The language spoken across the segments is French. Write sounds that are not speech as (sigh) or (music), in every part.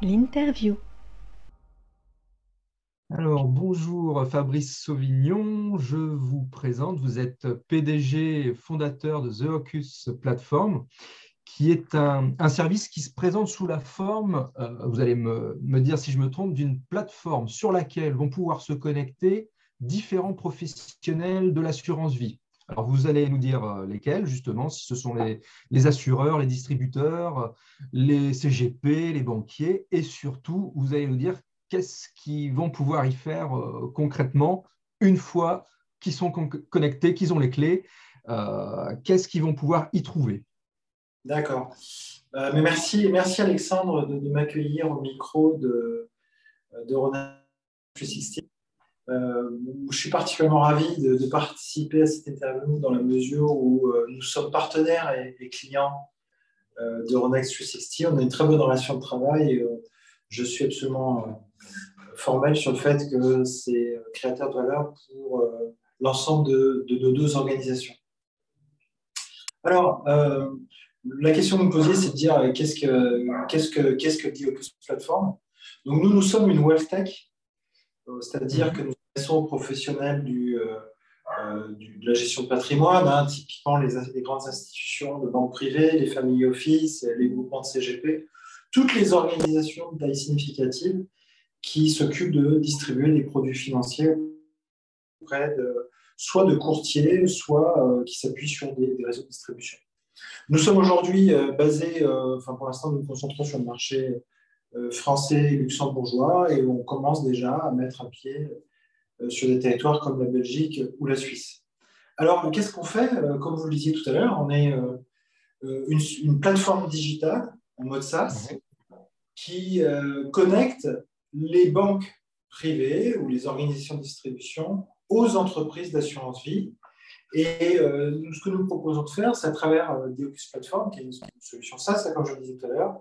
L'interview. Alors, bonjour Fabrice Sauvignon, je vous présente, vous êtes PDG fondateur de The Hocus Platform, qui est un, service qui se présente sous la forme, euh, vous allez me, dire si je me trompe, d'une plateforme sur laquelle vont pouvoir se connecter différents professionnels de l'assurance vie. Alors, vous allez nous dire euh, lesquels, justement, si ce sont les, assureurs, les distributeurs, les CGP, les banquiers, et surtout, vous allez nous dire qu'est-ce qu'ils vont pouvoir y faire euh, concrètement une fois qu'ils sont connectés, qu'ils ont les clés, euh, qu'est-ce qu'ils vont pouvoir y trouver? D'accord. merci, merci Alexandre de, m'accueillir au micro de, de Ronald 360. Euh, je suis particulièrement ravi de, participer à cette interview dans la mesure où euh, nous sommes partenaires et, clients euh, de Ronex 360. On a une très bonne relation de travail et je suis absolument formel sur le fait que c'est créateur de valeur pour l'ensemble de, nos deux organisations. Alors, la question que vous me posiez, c'est de dire qu'est-ce que qu'est-ce que qu'est-ce que Platform? Donc nous, nous sommes une wealth tech c'est-à-dire que nous professionnels euh, euh, de la gestion de patrimoine, hein, typiquement les, grandes institutions de banque privées, les familles office, les groupements de CGP, toutes les organisations de taille significative qui s'occupent de distribuer des produits financiers auprès de, soit de courtiers, soit qui s'appuient sur des, réseaux de distribution. Nous sommes aujourd'hui basés, enfin pour l'instant, nous nous concentrons sur le marché euh, français et luxembourgeois et on commence déjà à mettre un pied euh, sur des territoires comme la Belgique ou la Suisse. Alors, qu'est-ce qu'on fait euh, Comme vous le disiez tout à l'heure, on est une, plateforme digitale en mode SaaS qui connecte les banques privées ou les organisations de distribution aux entreprises d'assurance vie. Et ce que nous proposons de faire, c'est à travers Deocus Platform, qui est une solution SaaS, comme je le disais tout à l'heure,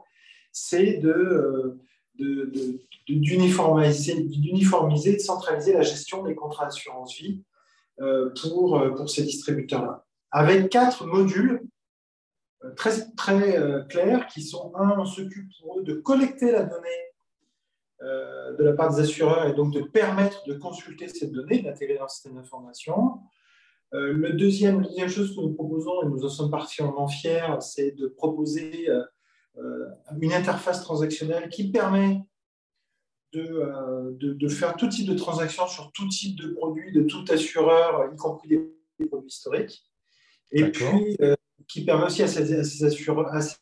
c'est de, euh, d'uniformiser, de centraliser la gestion des contrats d'assurance vie euh, pour, euh, pour ces distributeurs-là. Avec quatre modules très, très clairs qui sont, un, on s'occupe pour eux de collecter la donnée de la part des assureurs et donc de permettre de consulter cette donnée, d'intégrer dans le système d'information. le deuxième, deuxième chose que nous proposons, et nous en sommes particulièrement fiers, c'est de proposer euh, une interface transactionnelle qui permet euh, de, de, faire tout type de transactions sur tout type de produits, de tout assureur, y compris des produits historiques. Et puis, euh, qui permet aussi à ces, assureurs, à ces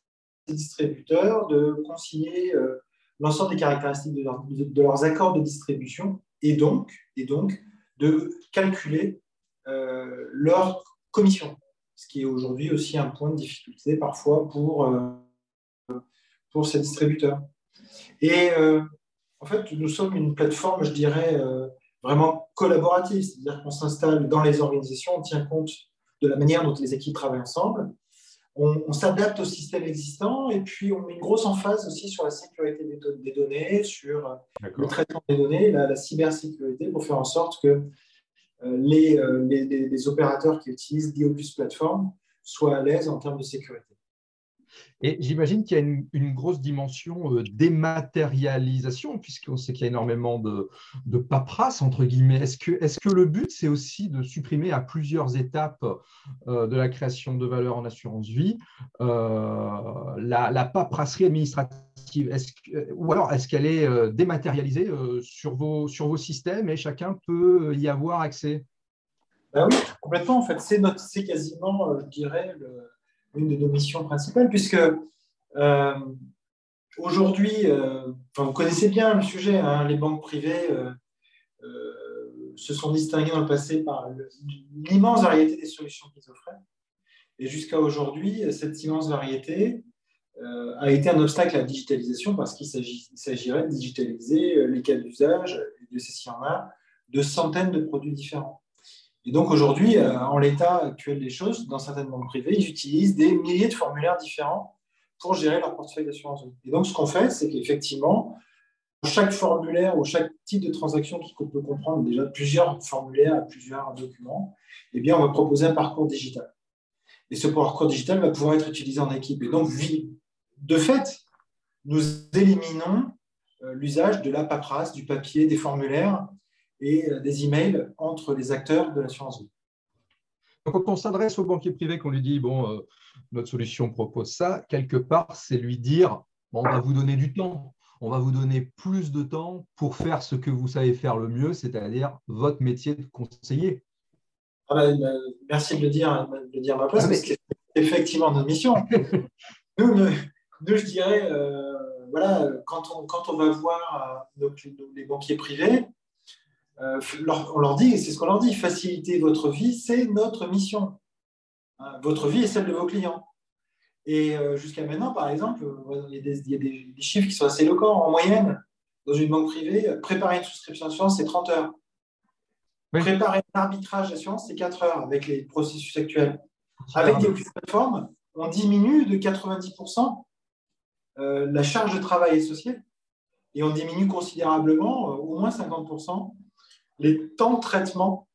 distributeurs de consigner l'ensemble des caractéristiques de, de, leurs accords de distribution et donc, et donc de calculer leur commission, ce qui est aujourd'hui aussi un point de difficulté parfois pour pour ces distributeurs. Et euh, en fait, nous sommes une plateforme, je dirais, euh, vraiment collaborative, c'est-à-dire qu'on s'installe dans les organisations, on tient compte de la manière dont les équipes travaillent ensemble, on, s'adapte au système existant et puis on met une grosse emphase aussi sur la sécurité des, données, sur le traitement des données, la, la, cybersécurité, pour faire en sorte que euh, les, les, les, opérateurs qui utilisent Diopus Platform soient à l'aise en termes de sécurité. Et j'imagine qu'il y a une, grosse dimension euh, dématérialisation, puisqu'on sait qu'il y a énormément de, de paperasse, entre guillemets. Est-ce que, le but, c'est aussi de supprimer à plusieurs étapes euh, de la création de valeur en assurance vie euh, la, paperasserie administrative? Ou alors, est-ce qu'elle est dématérialisée sur, vos, sur vos systèmes et chacun peut y avoir accès? Ben Oui, complètement. En fait, c'est quasiment, je dirais, le une de nos missions principales, puisque euh, aujourd'hui, euh, vous connaissez bien le sujet, hein, les banques privées euh, se sont distinguées dans le passé par l'immense variété des solutions qu'ils offraient. Et jusqu'à aujourd'hui, cette immense variété a été un obstacle à la digitalisation parce qu'il s'agirait de digitaliser les cas d'usage, de s'il y en a, de centaines de produits différents. Et donc aujourd'hui, euh, en l'état actuel des choses, dans certaines banques privées, ils utilisent des milliers de formulaires différents pour gérer leur portefeuille d'assurance Et donc ce qu'on fait, c'est qu'effectivement, chaque formulaire ou chaque type de transaction qui peut comprendre déjà plusieurs formulaires, plusieurs documents, eh bien, on va proposer un parcours digital. Et ce parcours digital va pouvoir être utilisé en équipe. Et donc, de fait, nous éliminons l'usage de la paperasse, du papier, des formulaires et des emails entre les acteurs de l'assurance vie. Quand on s'adresse au banquier privé, qu'on lui dit bon, notre solution propose ça, quelque part, c'est lui dire on va vous donner du temps on va vous donner plus de temps pour faire ce que vous savez faire le mieux, c'est-à-dire votre métier de conseiller. Ah ben, euh, merci de le dire, de le dire à ma place, ah, parce que c'est effectivement notre mission. (laughs) nous, je dirais, euh, voilà, quand on, quand on va voir euh, les banquiers privés, on leur dit, c'est ce qu'on leur dit, faciliter votre vie, c'est notre mission. Hein, votre vie est celle de vos clients. Et euh, jusqu'à maintenant, par exemple, il y a, des, chiffres qui sont assez éloquents. En moyenne, dans une banque privée, préparer une souscription d'assurance, c'est 30 heures. Préparer un arbitrage d'assurance, c'est 4 heures avec les processus actuels. Avec des plateformes, on diminue de 90% euh, la charge de travail associée et on diminue considérablement, euh, au moins 50%, les temps de traitement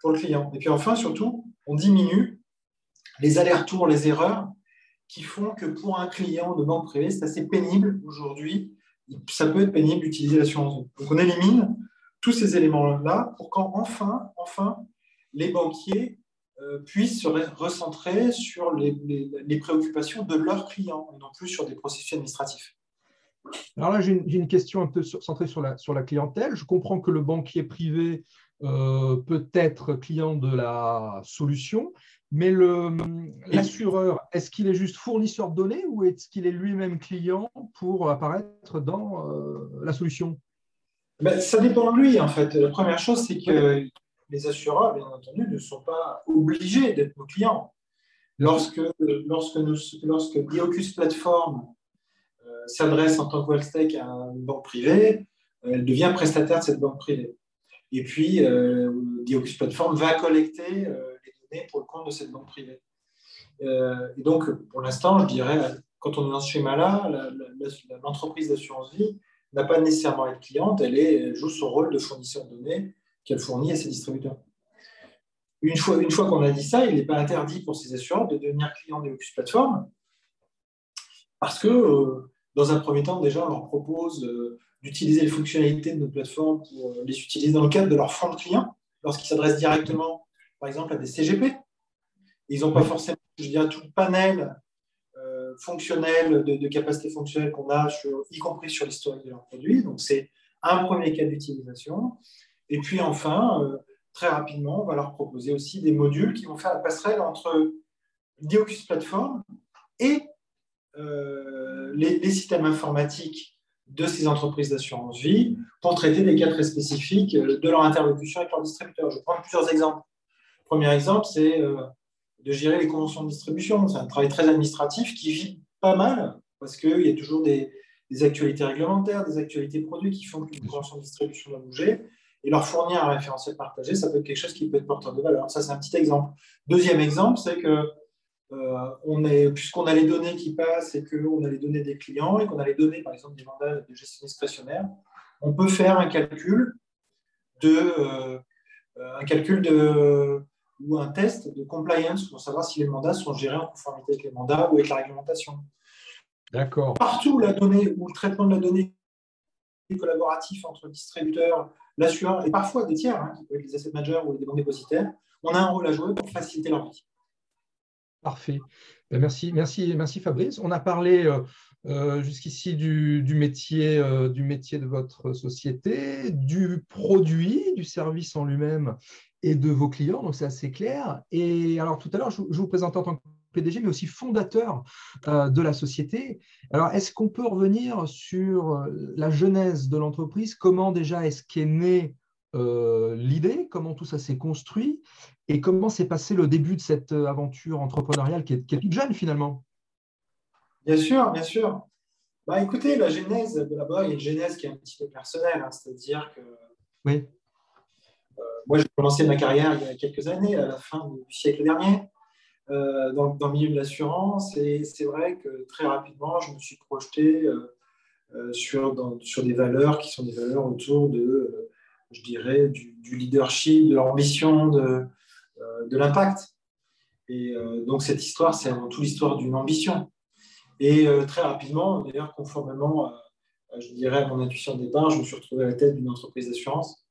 pour le client. Et puis enfin, surtout, on diminue les allers-retours, les erreurs qui font que pour un client de banque privée, c'est assez pénible aujourd'hui. Ça peut être pénible d'utiliser l'assurance Donc on élimine tous ces éléments-là pour qu'enfin, enfin, les banquiers euh, puissent se recentrer sur les, préoccupations de leurs clients et non plus sur des processus administratifs. Alors là, j'ai une, question un peu centrée sur la, sur la clientèle. Je comprends que le banquier privé euh, peut être client de la solution, mais l'assureur, est-ce qu'il est juste fournisseur de données ou est-ce qu'il est, lui-même client pour apparaître dans euh, la solution? Ben, Ça dépend de lui, en fait. La première chose, c'est que les assureurs, bien entendu, ne sont pas obligés d'être nos clients. Lorsque, lorsque, lorsque Diocus Platform s'adresse en tant que à une banque privée, elle devient prestataire de cette banque privée. Et puis, euh, Diocus Platform va collecter pour le compte de cette banque privée. Euh, et donc, pour l'instant, je dirais, quand on est dans ce schéma-là, l'entreprise d'assurance vie n'a pas nécessairement à être cliente, elle, joue son rôle de fournisseur de données qu'elle fournit à ses distributeurs. Une fois, qu'on a dit ça, il n'est pas interdit pour ces assureurs de devenir clients des Platform parce que, euh, dans un premier temps, déjà, on leur propose euh, d'utiliser les fonctionnalités de notre plateforme pour les utiliser dans le cadre de leur fonds de clients lorsqu'ils s'adressent directement par exemple, à des CGP. Ils n'ont pas forcément, je dirais, tout le panel euh, fonctionnel, de, capacité fonctionnelle qu'on a, y compris sur l'historique de leurs produits. Donc, c'est un premier cas d'utilisation. Et puis, enfin, euh, très rapidement, on va leur proposer aussi des modules qui vont faire la passerelle entre Diocus Platform et euh, les, systèmes informatiques de ces entreprises d'assurance vie pour traiter des cas très spécifiques de leur interlocution avec leurs distributeurs. Je prendre plusieurs exemples. Premier exemple, c'est euh, de gérer les conventions de distribution. C'est un travail très administratif qui vit pas mal parce qu'il y a toujours des, actualités réglementaires, des actualités produits qui font qu'une convention de distribution doit bouger. Et leur fournir un référentiel partagé, ça peut être quelque chose qui peut être porteur de valeur. Ça, c'est un petit exemple. Deuxième exemple, c'est que euh, puisqu'on a les données qui passent et qu'on a les données des clients et qu'on a les données, par exemple, des mandats de gestion discrétionnaire, on peut faire un calcul de, euh, un calcul de, ou un test de compliance pour savoir si les mandats sont gérés en conformité avec les mandats ou avec la réglementation. D'accord. Partout où la donnée, où le traitement de la donnée est collaboratif entre le distributeur, l'assureur et parfois des tiers, hein, qui peuvent être les asset managers ou des banques dépositaires, on a un rôle à jouer pour faciliter leur vie. Parfait. Ben, merci, merci, merci Fabrice. On a parlé euh, euh, jusqu'ici du, métier, euh, du métier de votre société, du produit, du service en lui-même et de vos clients, donc c'est assez clair. Et alors tout à l'heure, je, vous présentais en tant que PDG, mais aussi fondateur de la société. Alors, est-ce qu'on peut revenir sur la genèse de l'entreprise? Comment déjà est-ce qu'est née l'idée Comment tout ça s'est construit Et comment s'est passé le début de cette aventure entrepreneuriale qui est, qui est toute jeune finalement Bien sûr, bien sûr. Bah, écoutez, la genèse, d'abord, il y a une genèse qui est un petit peu personnelle, hein, c'est-à-dire que oui. Euh, moi, j'ai commencé ma carrière il y a quelques années, à la fin du siècle dernier, euh, dans, dans, le milieu de l'assurance, et c'est vrai que très rapidement, je me suis projeté euh, sur des valeurs qui sont des valeurs autour de, je dirais, du, du leadership, de l'ambition, de, de l'impact. Et donc, cette histoire, c'est avant tout l'histoire d'une ambition Et très rapidement, d'ailleurs, conformément, je dirais, à mon intuition de départ, je me suis retrouvé à la tête d'une entreprise d'assurance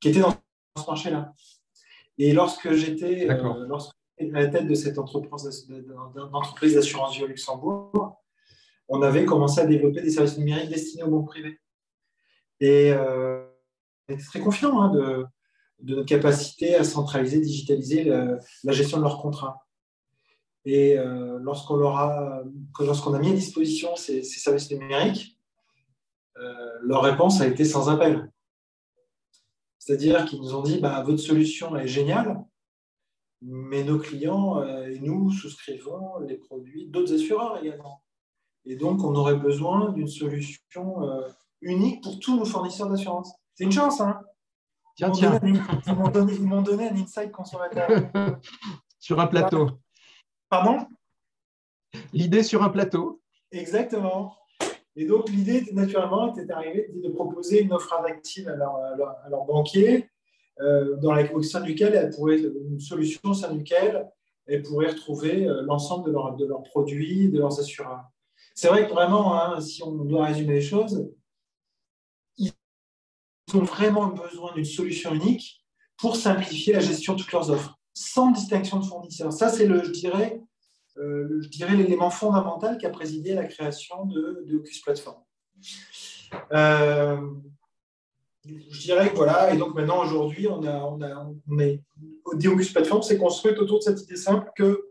qui était dans ce marché-là. Et lorsque j'étais à la tête de cette entreprise d'assurance au Luxembourg, on avait commencé à développer des services numériques destinés aux banques privées. Et euh, très confiant hein, de, notre capacité à centraliser, digitaliser la, gestion de leurs contrats. Et euh, lorsqu'on a, lorsqu'on a mis à disposition ces, services numériques, euh, leur réponse a été sans appel. C'est-à-dire qu'ils nous ont dit bah, votre solution est géniale, mais nos clients et nous souscrivons les produits d'autres assureurs également. Et donc, on aurait besoin d'une solution euh, unique pour tous nos fournisseurs d'assurance. C'est une chance, hein Tiens, tiens. Ils m'ont donné, un insight consommateur. (laughs) sur un plateau. Pardon? L'idée sur un plateau. Exactement. Et donc, l'idée, naturellement, était arrivée de proposer une offre active à leur, banquier, euh, dans la, au sein duquel une solution au sein duquel elle pourrait retrouver euh, l'ensemble de, de leurs produits, de leurs assureurs. C'est vrai que vraiment, hein, si on doit résumer les choses, ont vraiment besoin d'une solution unique pour simplifier la gestion de toutes leurs offres, sans distinction de fournisseurs. Ça, c'est le, je dirais, euh, je dirais l'élément fondamental qui a présidé à la création de, de Ocus Platform. Euh, je dirais que voilà, et donc maintenant aujourd'hui, on, a, on, a, on est, Ocus Platform s'est construite autour de cette idée simple que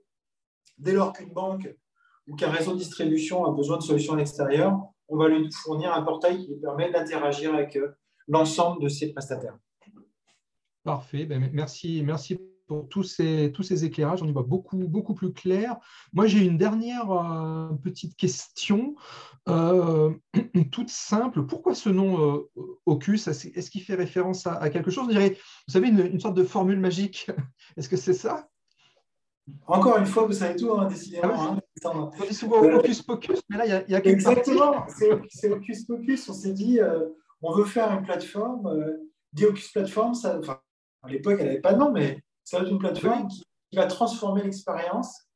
dès lors qu'une banque ou qu'un réseau de distribution a besoin de solutions à l'extérieur, on va lui fournir un portail qui lui permet d'interagir avec euh, l'ensemble de ses prestataires. Parfait, ben, merci, merci pour tous ces, tous ces éclairages. On y voit beaucoup, beaucoup plus clair. Moi, j'ai une dernière euh, petite question, euh, (clears throat) toute simple. Pourquoi ce nom Ocus? Est-ce qu'il fait référence à, quelque chose? On dirait, vous savez, une, une sorte de formule magique. (laughs) Est-ce que c'est ça? Encore une fois, vous savez tout, hein, décidément. Ah hein, on dit souvent Hocus Pocus, mais là, il y a, quelque chose. Exactement, c'est Hocus Pocus. On s'est dit, euh, on veut faire une plateforme. Euh, dit Hocus Platform, ça, enfin, à l'époque, elle n'avait pas de nom, mais ça va être une plateforme qui, va transformer l'expérience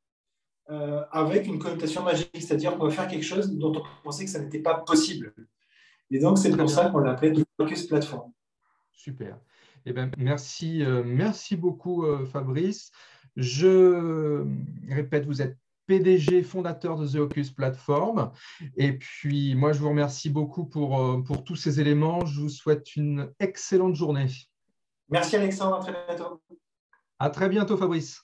euh, avec une connotation magique, c'est-à-dire qu'on va faire quelque chose dont on pensait que ça n'était pas possible. Et donc, c'est pour ça qu'on l'appelait Hocus Platform. Super. Eh ben, merci, merci beaucoup, Fabrice. Je répète, vous êtes PDG fondateur de The Ocus Platform. Et puis, moi, je vous remercie beaucoup pour, euh, pour tous ces éléments. Je vous souhaite une excellente journée. Merci Alexandre, à très bientôt. À très bientôt Fabrice.